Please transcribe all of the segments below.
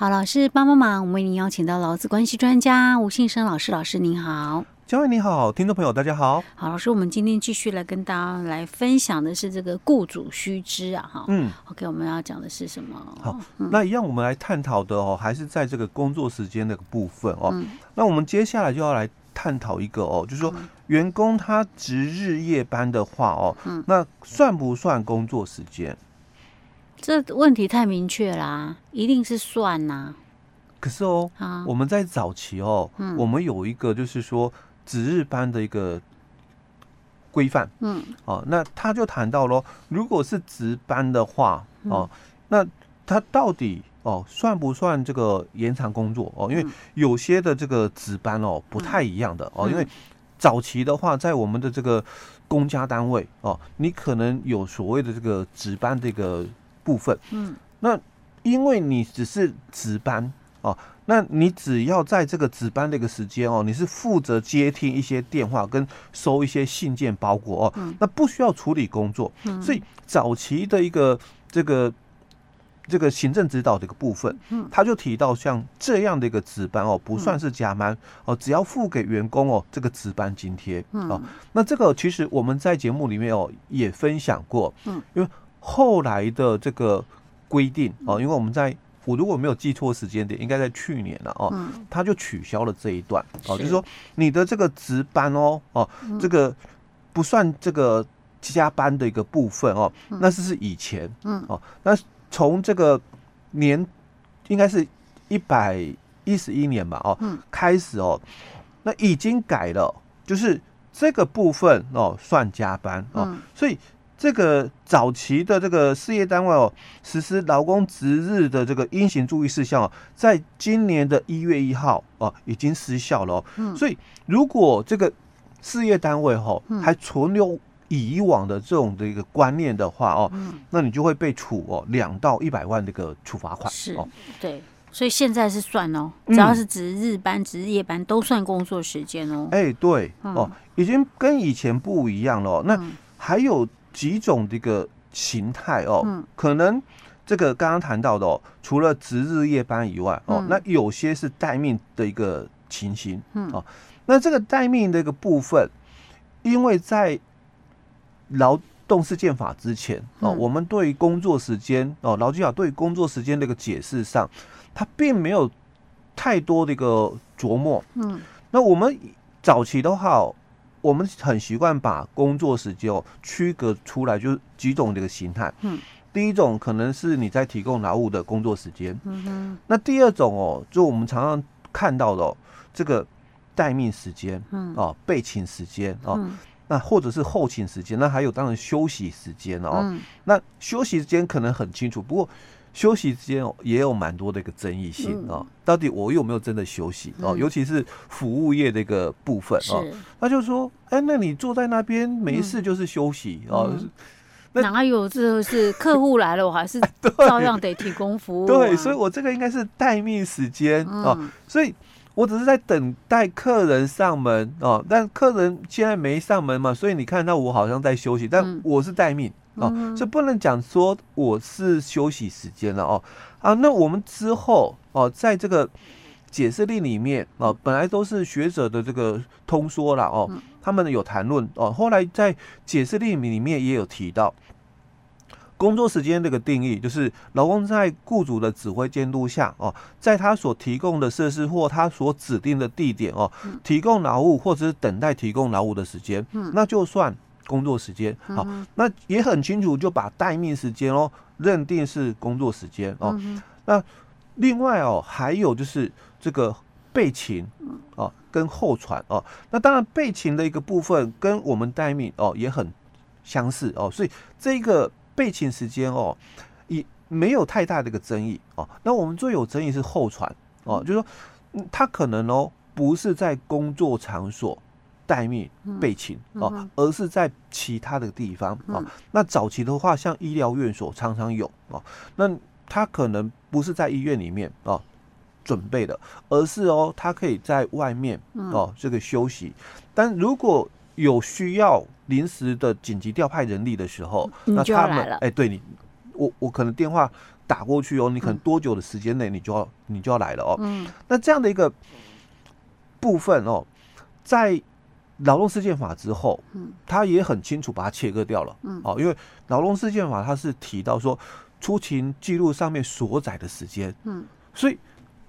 好，老师帮帮忙，我们为您邀请到劳资关系专家吴信生老师，老师您好。嘉惠你好，听众朋友大家好。好，老师，我们今天继续来跟大家来分享的是这个雇主须知啊，哈，嗯，OK，我们要讲的是什么？好，嗯、那一样我们来探讨的哦，还是在这个工作时间的部分哦。嗯、那我们接下来就要来探讨一个哦，就是说员工他值日夜班的话哦，嗯、那算不算工作时间？这问题太明确啦，一定是算呐、啊。可是哦，啊、我们在早期哦，嗯、我们有一个就是说值日班的一个规范，嗯，哦，那他就谈到喽，如果是值班的话，哦，嗯、那他到底哦算不算这个延长工作？哦？因为有些的这个值班哦不太一样的、嗯、哦，因为早期的话，在我们的这个公家单位哦，你可能有所谓的这个值班这个。部分，嗯，那因为你只是值班哦，那你只要在这个值班的一个时间哦，你是负责接听一些电话跟收一些信件包裹哦，嗯、那不需要处理工作，嗯、所以早期的一个这个这个行政指导的一个部分，嗯，他就提到像这样的一个值班哦，不算是加班哦，只要付给员工哦这个值班津贴，嗯，哦，那这个其实我们在节目里面哦也分享过，嗯，因为。后来的这个规定哦，因为我们在我如果没有记错时间点，应该在去年了哦，他就取消了这一段哦，就是说你的这个值班哦哦，这个不算这个加班的一个部分哦，那是是以前嗯。哦，那从这个年应该是一百一十一年吧哦，开始哦，那已经改了，就是这个部分哦算加班哦，所以。这个早期的这个事业单位哦，实施劳工值日的这个应行注意事项哦，在今年的一月一号哦，已经失效了哦。嗯。所以，如果这个事业单位哈还存留以往的这种的一个观念的话哦，嗯，那你就会被处哦两到一百万的一个处罚款。是，哦对。所以现在是算哦，只要是值日班、值日夜班都算工作时间哦。哎，对哦，已经跟以前不一样了。那还有。几种这个形态哦，嗯、可能这个刚刚谈到的哦，除了值日夜班以外哦，嗯、那有些是待命的一个情形，嗯。哦，那这个待命的一个部分，因为在劳动事件法之前哦，嗯、我们对于工作时间哦，劳基法对于工作时间的一个解释上，它并没有太多的一个琢磨，嗯，那我们早期的话。我们很习惯把工作时间哦区隔出来，就是几种这个形态。嗯，第一种可能是你在提供劳务的工作时间。嗯哼。那第二种哦，就我们常常看到的这个待命时间。嗯。哦，备勤时间哦。嗯。那或者是后勤时间，那还有当然休息时间哦。嗯。那休息时间可能很清楚，不过。休息之间也有蛮多的一个争议性啊，到底我有没有真的休息哦？尤其是服务业的一个部分啊，那就是说，哎，那你坐在那边没事就是休息哦。哪有这是客户来了，我还是 照样得提供服务。对，所以我这个应该是待命时间哦，所以我只是在等待客人上门哦，但客人现在没上门嘛，所以你看到我好像在休息，但我是待命。哦，所以不能讲说我是休息时间了哦。啊，那我们之后哦，在这个解释令里面哦，本来都是学者的这个通说了哦，他们有谈论哦，后来在解释令里面也有提到工作时间这个定义，就是劳工在雇主的指挥监督下哦，在他所提供的设施或他所指定的地点哦，提供劳务或者是等待提供劳务的时间，那就算。工作时间好，那也很清楚，就把待命时间哦认定是工作时间哦。那另外哦，还有就是这个备勤哦跟候传哦。那当然备勤的一个部分跟我们待命哦也很相似哦，所以这个备勤时间哦也没有太大的一个争议哦。那我们最有争议是候传哦，就是说他可能哦不是在工作场所。待命备勤哦，而是在其他的地方哦。那早期的话，像医疗院所常常有哦，那他可能不是在医院里面哦准备的，而是哦，他可以在外面哦这个休息。但如果有需要临时的紧急调派人力的时候，那他们哎，对你，我我可能电话打过去哦，你可能多久的时间内你就要你就要来了哦。嗯，那这样的一个部分哦，在劳动事件法之后，嗯，他也很清楚把它切割掉了。嗯，哦，因为劳动事件法它是提到说出勤记录上面所载的时间，嗯，所以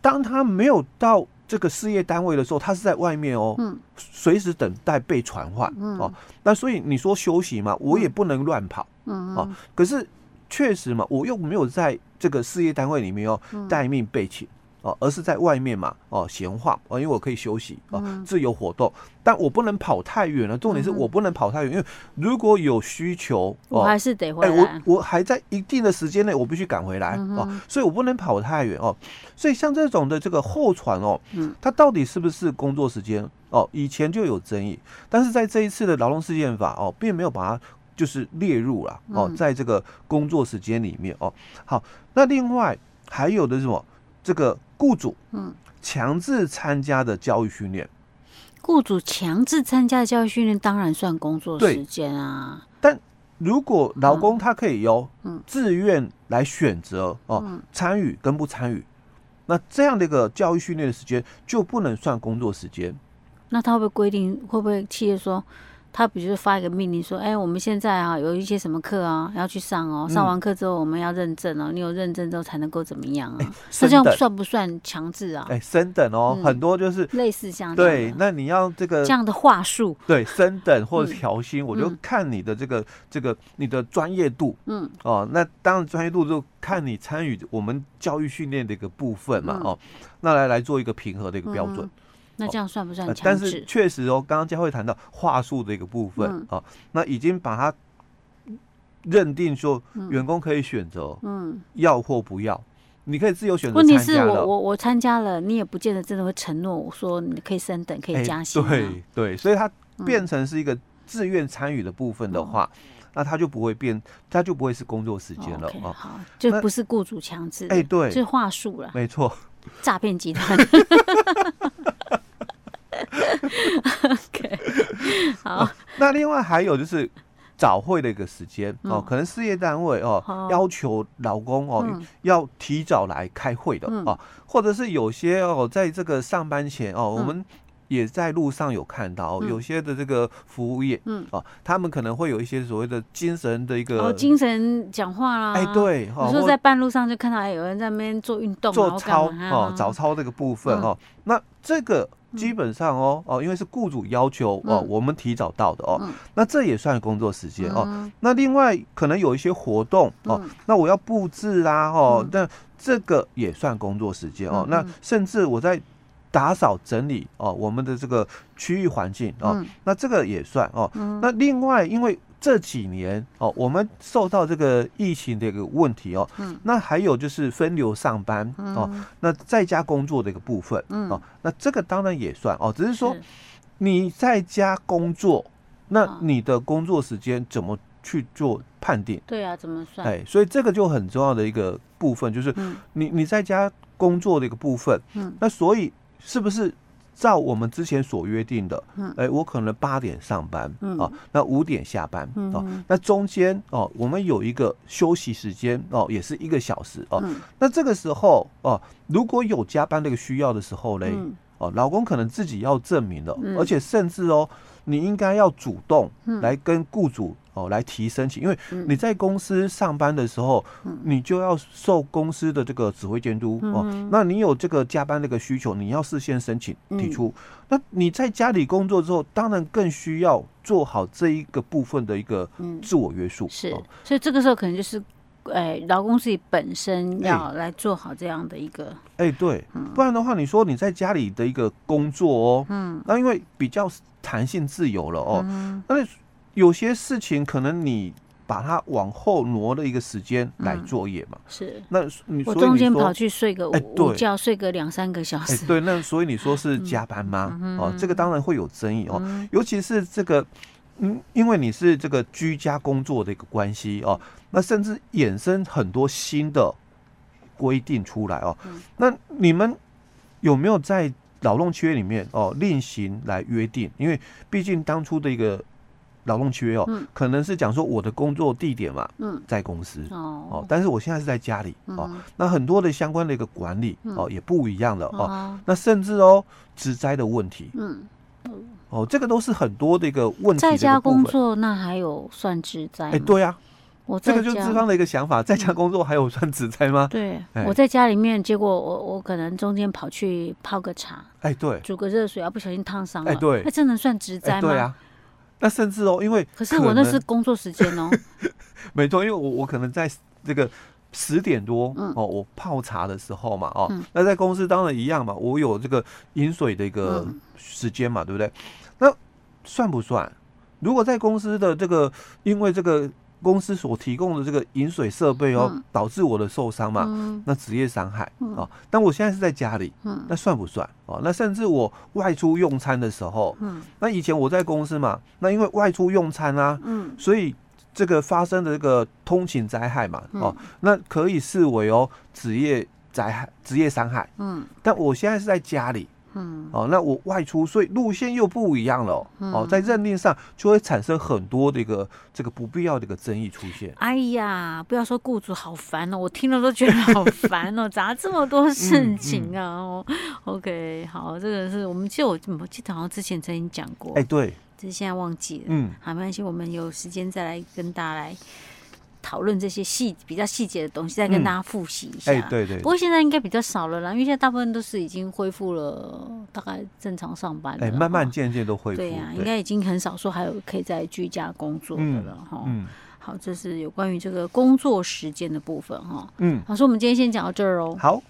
当他没有到这个事业单位的时候，他是在外面哦，嗯，随时等待被传唤，嗯，哦，那所以你说休息嘛，我也不能乱跑，嗯，哦，可是。确实嘛，我又没有在这个事业单位里面哦待命备勤哦，而是在外面嘛哦闲晃哦，因为我可以休息哦，自由活动，但我不能跑太远了。重点是我不能跑太远，因为如果有需求，我还是得回来。哎，我我还在一定的时间内，我必须赶回来哦，所以我不能跑太远哦。所以像这种的这个候传哦，它到底是不是工作时间哦？以前就有争议，但是在这一次的劳动事件法哦，并没有把它。就是列入了哦，在这个工作时间里面哦。好，那另外还有的是什么？这个雇主嗯，强制参加的教育训练。雇主强制参加的教育训练当然算工作时间啊。但如果劳工他可以由自愿来选择哦，参与跟不参与，那这样的一个教育训练的时间就不能算工作时间。那他会不会规定？会不会企业说？他比如说发一个命令说：“哎，我们现在啊有一些什么课啊要去上哦，上完课之后我们要认证哦，你有认证之后才能够怎么样啊？这样算不算强制啊？哎，升等哦，很多就是类似像对，那你要这个这样的话术，对，升等或者调薪，我就看你的这个这个你的专业度，嗯。哦，那当然专业度就看你参与我们教育训练的一个部分嘛，哦，那来来做一个平和的一个标准。”那这样算不算强制？但是确实哦，刚刚佳慧谈到话术的一个部分啊、嗯哦，那已经把它认定说员工可以选择，嗯，要或不要，你可以自由选择。问题是我我我参加了，你也不见得真的会承诺我说你可以升等，可以加薪、啊。对对，所以它变成是一个自愿参与的部分的话，嗯、那它就不会变，它就不会是工作时间了啊、哦 okay，好，就不是雇主强制。哎，对，是话术了，没错，诈骗集团。OK，好。那另外还有就是早会的一个时间哦，可能事业单位哦要求老公哦要提早来开会的哦，或者是有些哦在这个上班前哦，我们也在路上有看到有些的这个服务业嗯。哦，他们可能会有一些所谓的精神的一个哦精神讲话啦，哎对，有时候在半路上就看到有人在那边做运动做操哦早操这个部分哦，那这个。基本上哦哦，因为是雇主要求哦，我们提早到的哦，那这也算工作时间哦。那另外可能有一些活动哦，那我要布置啦哦，那这个也算工作时间哦。那甚至我在打扫整理哦，我们的这个区域环境哦，那这个也算哦。那另外因为。这几年哦，我们受到这个疫情的一个问题哦，嗯，那还有就是分流上班哦，那在家工作的一个部分哦，那这个当然也算哦，只是说你在家工作，那你的工作时间怎么去做判定？对啊，怎么算？哎，所以这个就很重要的一个部分，就是你你在家工作的一个部分，嗯，那所以是不是？照我们之前所约定的，嗯，哎，我可能八点上班，嗯，哦，那五点下班，嗯，哦，那中间哦，我们有一个休息时间，哦，也是一个小时，哦，嗯，那这个时候哦，如果有加班这个需要的时候嘞，嗯，哦，老公可能自己要证明了，嗯，而且甚至哦，你应该要主动来跟雇主。哦，来提申请，因为你在公司上班的时候，嗯、你就要受公司的这个指挥监督、嗯、哦。那你有这个加班这个需求，你要事先申请提出。嗯、那你在家里工作之后，当然更需要做好这一个部分的一个自我约束。是，所以这个时候可能就是，哎，劳工自己本身要来做好这样的一个。哎、欸，对，不然的话，你说你在家里的一个工作哦，嗯，那因为比较弹性自由了哦，嗯、那。有些事情可能你把它往后挪了一个时间来作业嘛，是。那你我中间跑去睡个午午觉，睡个两三个小时。对，那所以你说是加班吗？哦，这个当然会有争议哦，尤其是这个，嗯，因为你是这个居家工作的一个关系哦，那甚至衍生很多新的规定出来哦。那你们有没有在劳动契约里面哦另行来约定？因为毕竟当初的一个。劳动契约哦，嗯、可能是讲说我的工作地点嘛，嗯，在公司哦，哦，但是我现在是在家里、嗯、哦，那很多的相关的一个管理、嗯、哦也不一样了哦，哦，那甚至哦职灾的问题，嗯，哦，这个都是很多的一个问题。在家工作那还有算职灾？哎，对呀、啊。我这个就是资方的一个想法，在家工作还有算职灾吗？对，我在家里面，结果我我可能中间跑去泡个茶，哎，对，煮个热水，啊不小心烫伤了，哎，对，那这能算职灾吗？对啊，那甚至哦，因为可是我那是工作时间哦，没错，因为我我可能在这个十点多哦，我泡茶的时候嘛，哦，那在公司当然一样嘛，我有这个饮水的一个时间嘛，对不对？那算不算？如果在公司的这个，因为这个。公司所提供的这个饮水设备哦，嗯、导致我的受伤嘛，嗯、那职业伤害、嗯、哦。但我现在是在家里，嗯、那算不算哦？那甚至我外出用餐的时候，嗯、那以前我在公司嘛，那因为外出用餐啊，嗯、所以这个发生的这个通勤灾害嘛，哦，嗯、那可以视为哦职业灾害、职业伤害。嗯，但我现在是在家里。嗯，哦，那我外出，所以路线又不一样了哦，嗯、哦，在认定上就会产生很多的一个这个不必要的一个争议出现。哎呀，不要说雇主好烦哦，我听了都觉得好烦哦，咋这么多事情啊？嗯嗯、OK，好，这个是我们记得我我记得好像之前曾经讲过，哎，对，只是现在忘记了。嗯，好，没关系，我们有时间再来跟大家来。讨论这些细比较细节的东西，再跟大家复习一下。哎、嗯，欸、对，对对。不过现在应该比较少了啦，因为现在大部分都是已经恢复了，大概正常上班了。哎、欸，慢慢渐渐都恢复。对呀、应该已经很少说还有可以在居家工作的了哈。嗯。好，这是有关于这个工作时间的部分哈。嗯。好，所以我们今天先讲到这儿哦。好。